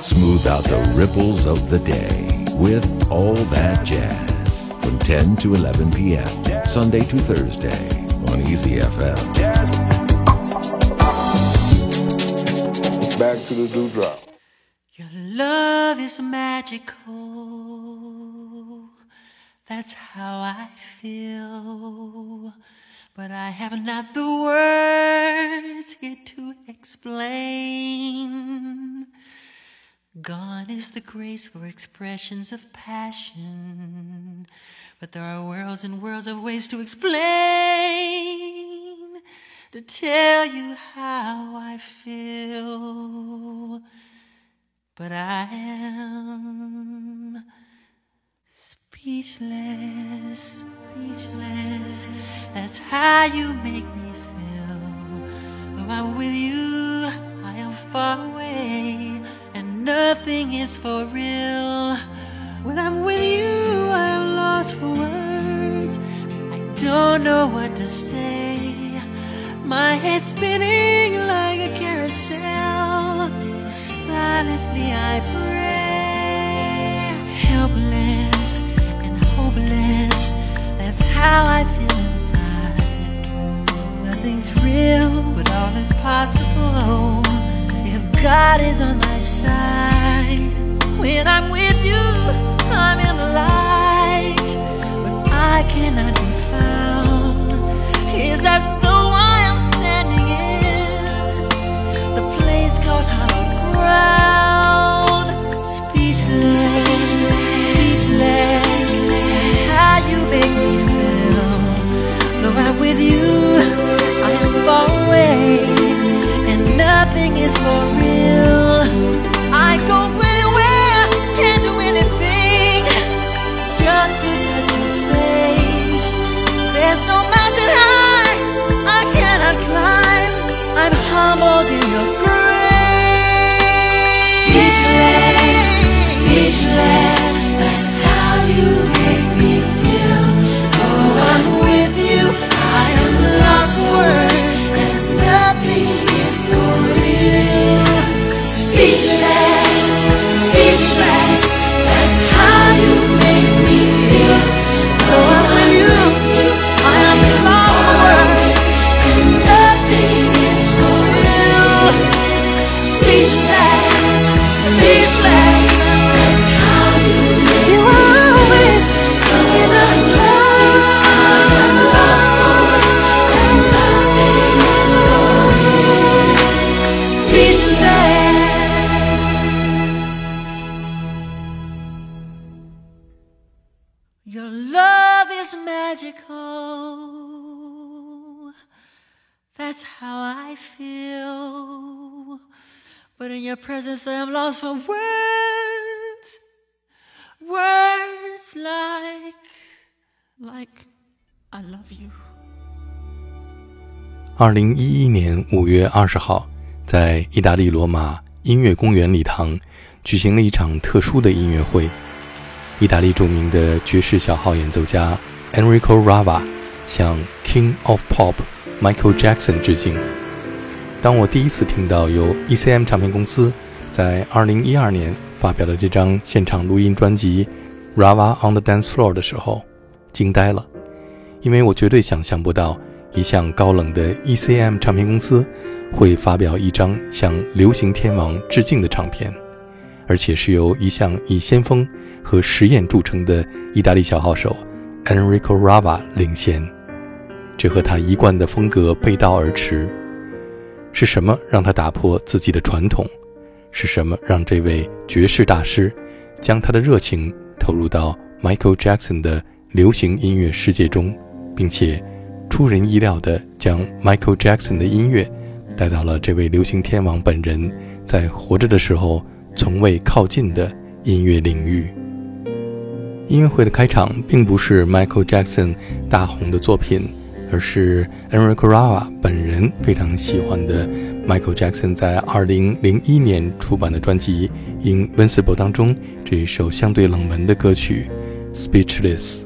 Smooth out the ripples of the day with All That Jazz from 10 to 11 p.m. Sunday to Thursday on Easy FM. Back to the dewdrop. Your love is magical. That's how I feel. But I have not the words here to explain. Gone is the grace for expressions of passion. But there are worlds and worlds of ways to explain, to tell you how I feel. But I am speechless, speechless. That's how you make me feel. Though I'm with you, I am far away, and nothing is for real. When I'm with you, I am lost for words. I don't know what to say. My head's spinning like a carousel. So silently I pray. Helpless and hopeless. That's how I feel. Nothing's real, but all is possible. If God is on my side. Your love is magical. That's how I feel. But in your presence, I am lost for words. Words like, like, I love you. 二零一一年五月二十号，在意大利罗马音乐公园礼堂举行了一场特殊的音乐会。意大利著名的爵士小号演奏家 Enrico Rava 向 King of Pop Michael Jackson 致敬。当我第一次听到由 ECM 唱片公司在二零一二年发表的这张现场录音专辑《Rava on the Dance Floor》的时候，惊呆了，因为我绝对想象不到一向高冷的 ECM 唱片公司会发表一张向流行天王致敬的唱片，而且是由一向以先锋和实验著称的意大利小号手 Enrico Rava 领衔，这和他一贯的风格背道而驰。是什么让他打破自己的传统？是什么让这位爵士大师将他的热情投入到 Michael Jackson 的流行音乐世界中，并且出人意料地将 Michael Jackson 的音乐带到了这位流行天王本人在活着的时候从未靠近的音乐领域？音乐会的开场并不是 Michael Jackson 大红的作品。而是 Enrico Rava 本人非常喜欢的 Michael Jackson 在2001年出版的专辑《Invincible》当中这一首相对冷门的歌曲《Speechless》。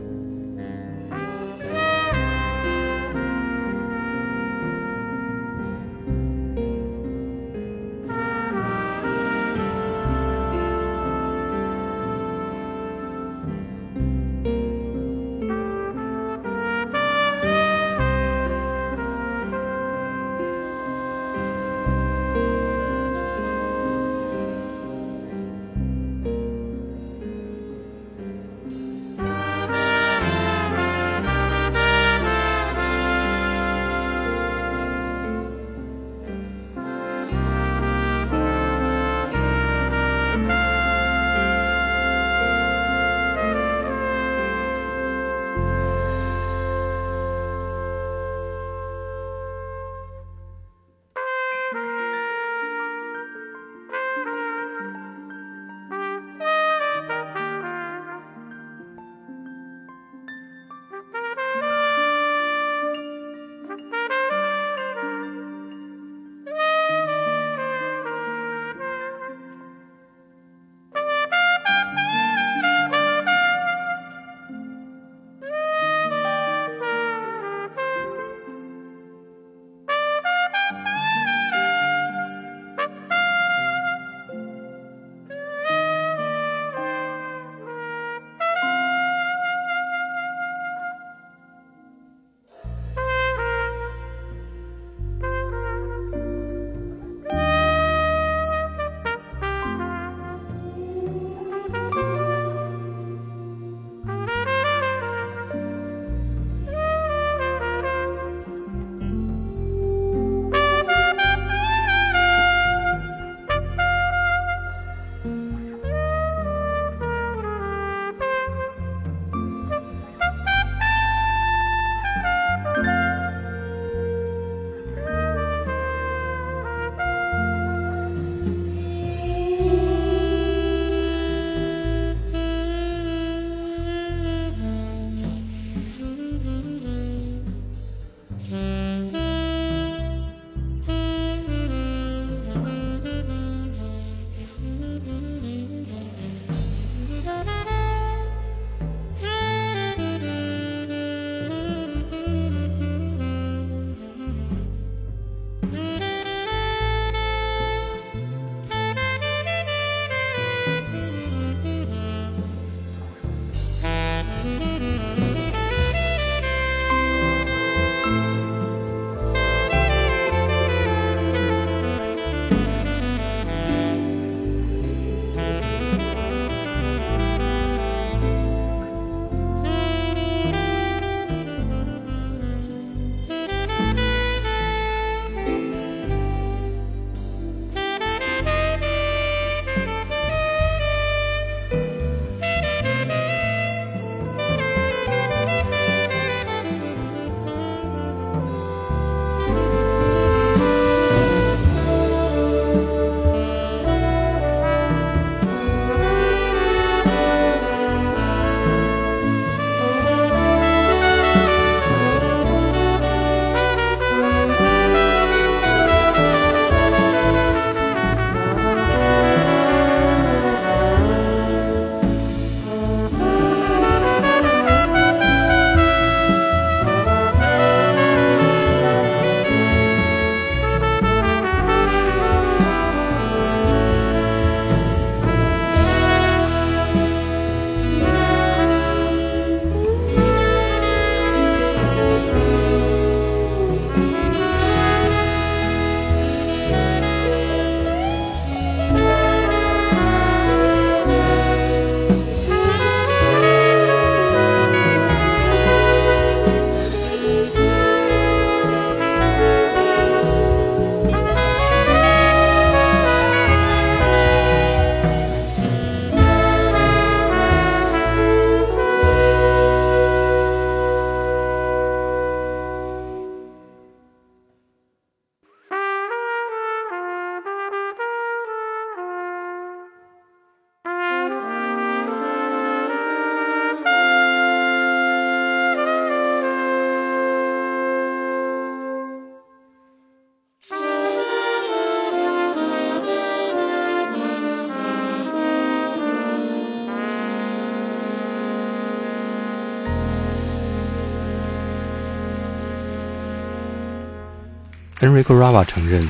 Enrico Rava 承认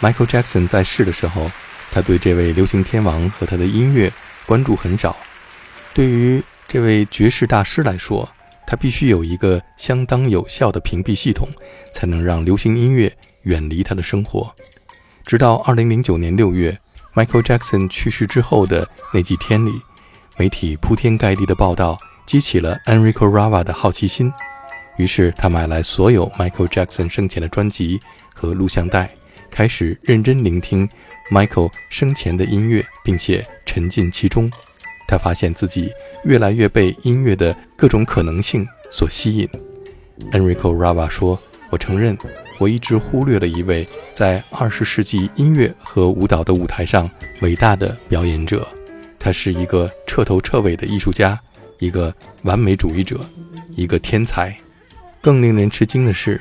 ，Michael Jackson 在世的时候，他对这位流行天王和他的音乐关注很少。对于这位爵士大师来说，他必须有一个相当有效的屏蔽系统，才能让流行音乐远离他的生活。直到2009年6月，Michael Jackson 去世之后的那几天里，媒体铺天盖地的报道激起了 Enrico Rava 的好奇心。于是他买来所有 Michael Jackson 生前的专辑和录像带，开始认真聆听 Michael 生前的音乐，并且沉浸其中。他发现自己越来越被音乐的各种可能性所吸引。Enrico Rava 说：“我承认，我一直忽略了一位在20世纪音乐和舞蹈的舞台上伟大的表演者。他是一个彻头彻尾的艺术家，一个完美主义者，一个天才。”更令人吃惊的是，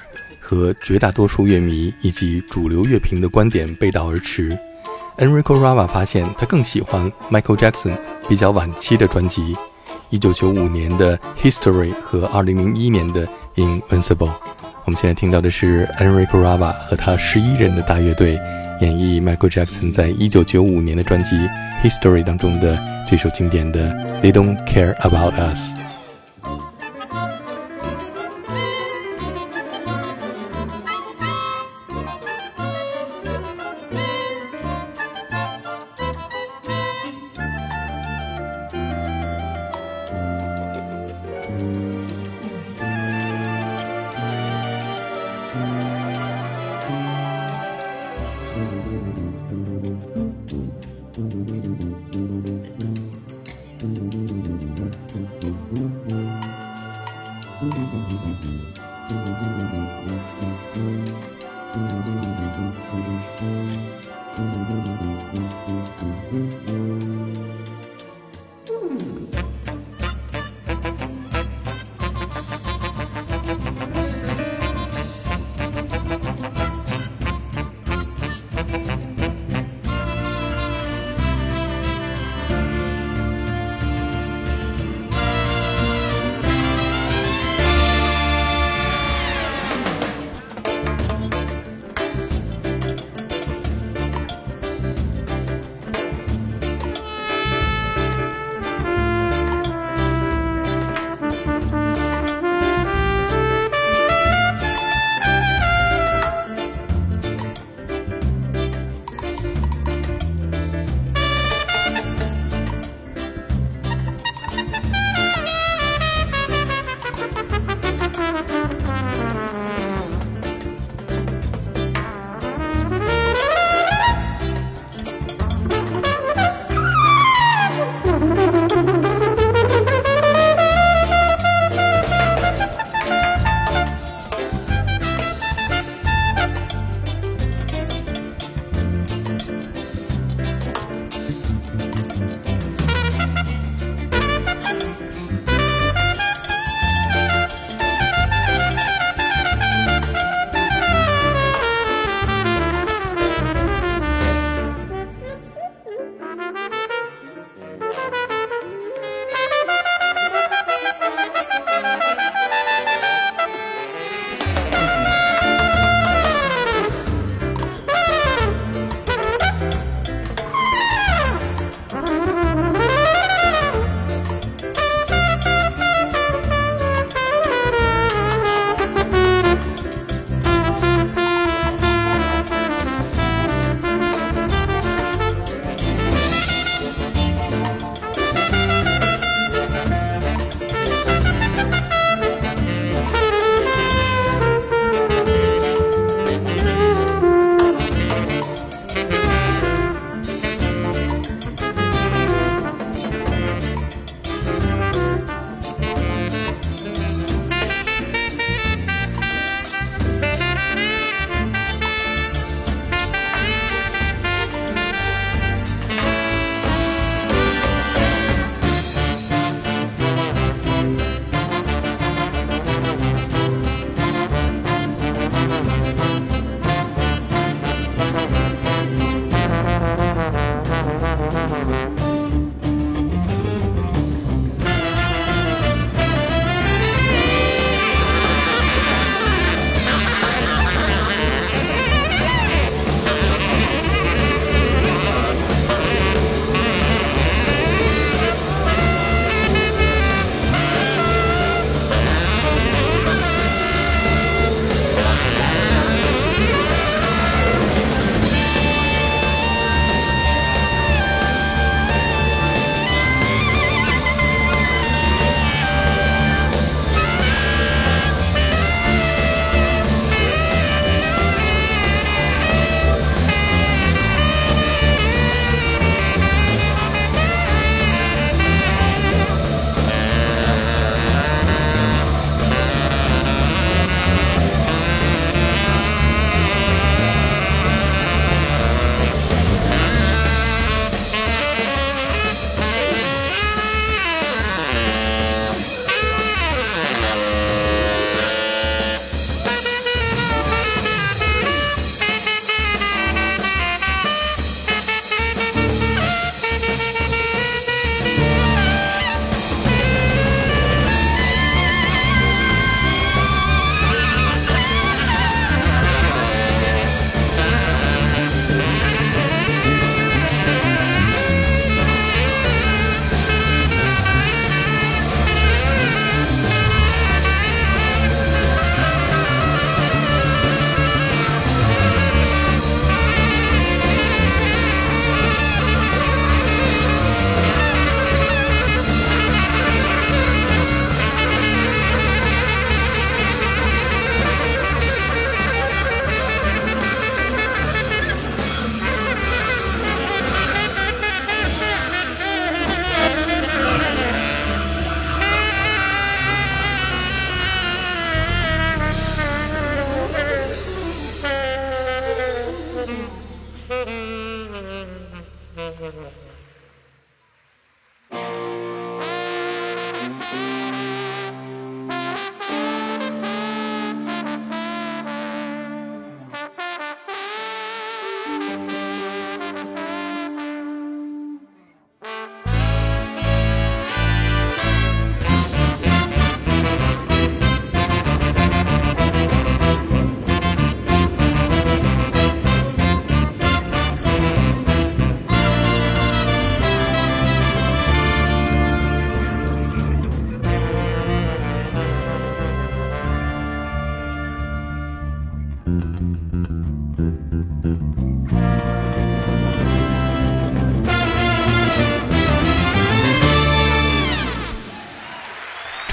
和绝大多数乐迷以及主流乐评的观点背道而驰。Enrico Rava 发现他更喜欢 Michael Jackson 比较晚期的专辑，1995年的《History》和2001年的《Invincible》。我们现在听到的是 Enrico Rava 和他十一人的大乐队演绎 Michael Jackson 在1995年的专辑《History》当中的这首经典的《They Don't Care About Us》。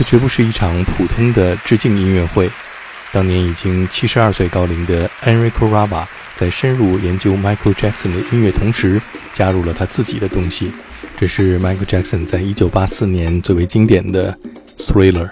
绝不是一场普通的致敬音乐会。当年已经七十二岁高龄的 Enrico Rava 在深入研究 Michael Jackson 的音乐同时，加入了他自己的东西。这是 Michael Jackson 在一九八四年最为经典的《Thriller》。